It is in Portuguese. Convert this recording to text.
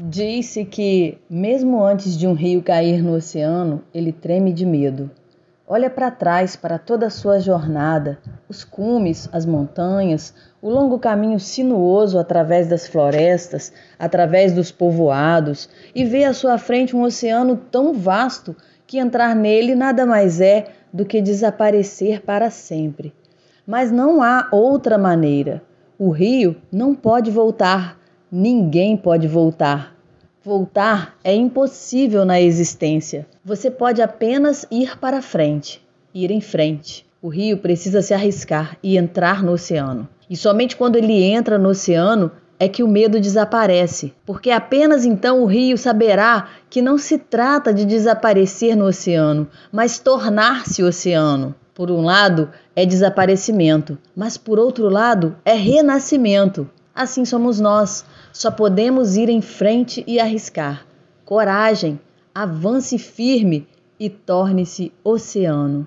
Diz-se que, mesmo antes de um rio cair no oceano, ele treme de medo. Olha para trás para toda a sua jornada, os cumes, as montanhas, o longo caminho sinuoso através das florestas, através dos povoados, e vê à sua frente um oceano tão vasto que entrar nele nada mais é do que desaparecer para sempre. Mas não há outra maneira. O rio não pode voltar Ninguém pode voltar. Voltar é impossível na existência. Você pode apenas ir para frente, ir em frente. O rio precisa se arriscar e entrar no oceano. E somente quando ele entra no oceano é que o medo desaparece, porque apenas então o rio saberá que não se trata de desaparecer no oceano, mas tornar-se oceano. Por um lado, é desaparecimento, mas por outro lado, é renascimento. Assim somos nós. Só podemos ir em frente e arriscar. Coragem, avance firme e torne-se oceano.